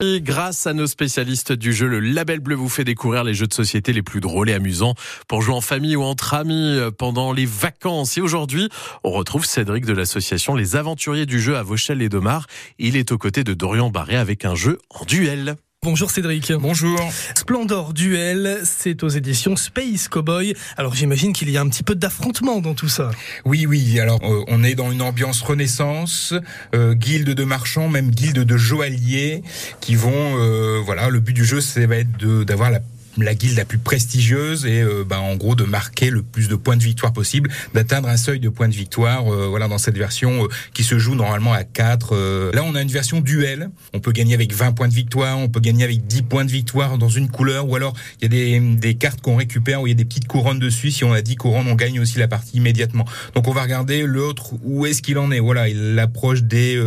Et grâce à nos spécialistes du jeu, le Label Bleu vous fait découvrir les jeux de société les plus drôles et amusants pour jouer en famille ou entre amis pendant les vacances. Et aujourd'hui, on retrouve Cédric de l'association Les Aventuriers du jeu à Vauchelles et Domar. Il est aux côtés de Dorian Barré avec un jeu en duel. Bonjour Cédric. Bonjour. Splendor Duel, c'est aux éditions Space Cowboy. Alors j'imagine qu'il y a un petit peu d'affrontement dans tout ça. Oui, oui. Alors euh, on est dans une ambiance renaissance, euh, guilde de marchands, même guilde de joailliers, qui vont, euh, voilà, le but du jeu, c'est va être d'avoir la la guilde la plus prestigieuse et euh, bah, en gros de marquer le plus de points de victoire possible, d'atteindre un seuil de points de victoire. Euh, voilà dans cette version euh, qui se joue normalement à 4. là on a une version duel. On peut gagner avec 20 points de victoire, on peut gagner avec 10 points de victoire dans une couleur ou alors il y a des, des cartes qu'on récupère où il y a des petites couronnes dessus. Si on a 10 couronnes, on gagne aussi la partie immédiatement. Donc on va regarder l'autre où est-ce qu'il en est. Voilà, il approche des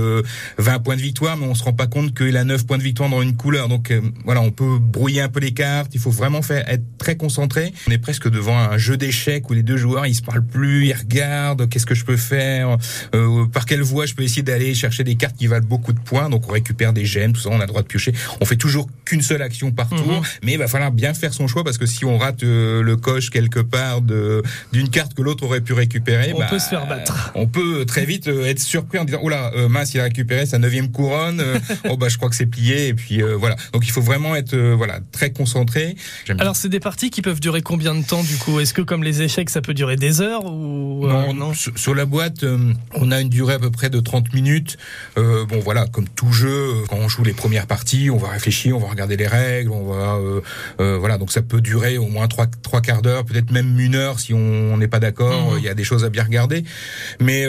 20 points de victoire mais on se rend pas compte qu'il a 9 points de victoire dans une couleur. Donc voilà, on peut brouiller un peu les cartes, il faut vraiment faire être très concentré. On est presque devant un jeu d'échecs où les deux joueurs ils se parlent plus, ils regardent qu'est-ce que je peux faire, euh, par quelle voie je peux essayer d'aller chercher des cartes qui valent beaucoup de points. Donc on récupère des gemmes, tout ça, on a le droit de piocher. On fait toujours qu'une seule action par tour, mhm. mais il va falloir bien faire son choix parce que si on rate euh, le coche quelque part de d'une carte que l'autre aurait pu récupérer, on bah, peut se faire battre. On peut très vite euh, être surpris en disant oh là mince il a récupéré sa neuvième couronne, oh bah je crois que c'est plié et puis voilà. Donc il faut vraiment être voilà très concentré. Alors c'est des parties qui peuvent durer combien de temps du coup? Est-ce que comme les échecs ça peut durer des heures ou euh, non, Sur la boîte, euh, on a une durée à peu près de 30 minutes. Euh, bon voilà, comme tout jeu, quand on joue les premières parties, on va réfléchir, on va regarder les règles, on va voilà, donc ça peut durer au moins trois trois quarts d'heure, peut-être même une heure si on n'est pas d'accord. Mhm. Il y a des choses à bien regarder, mais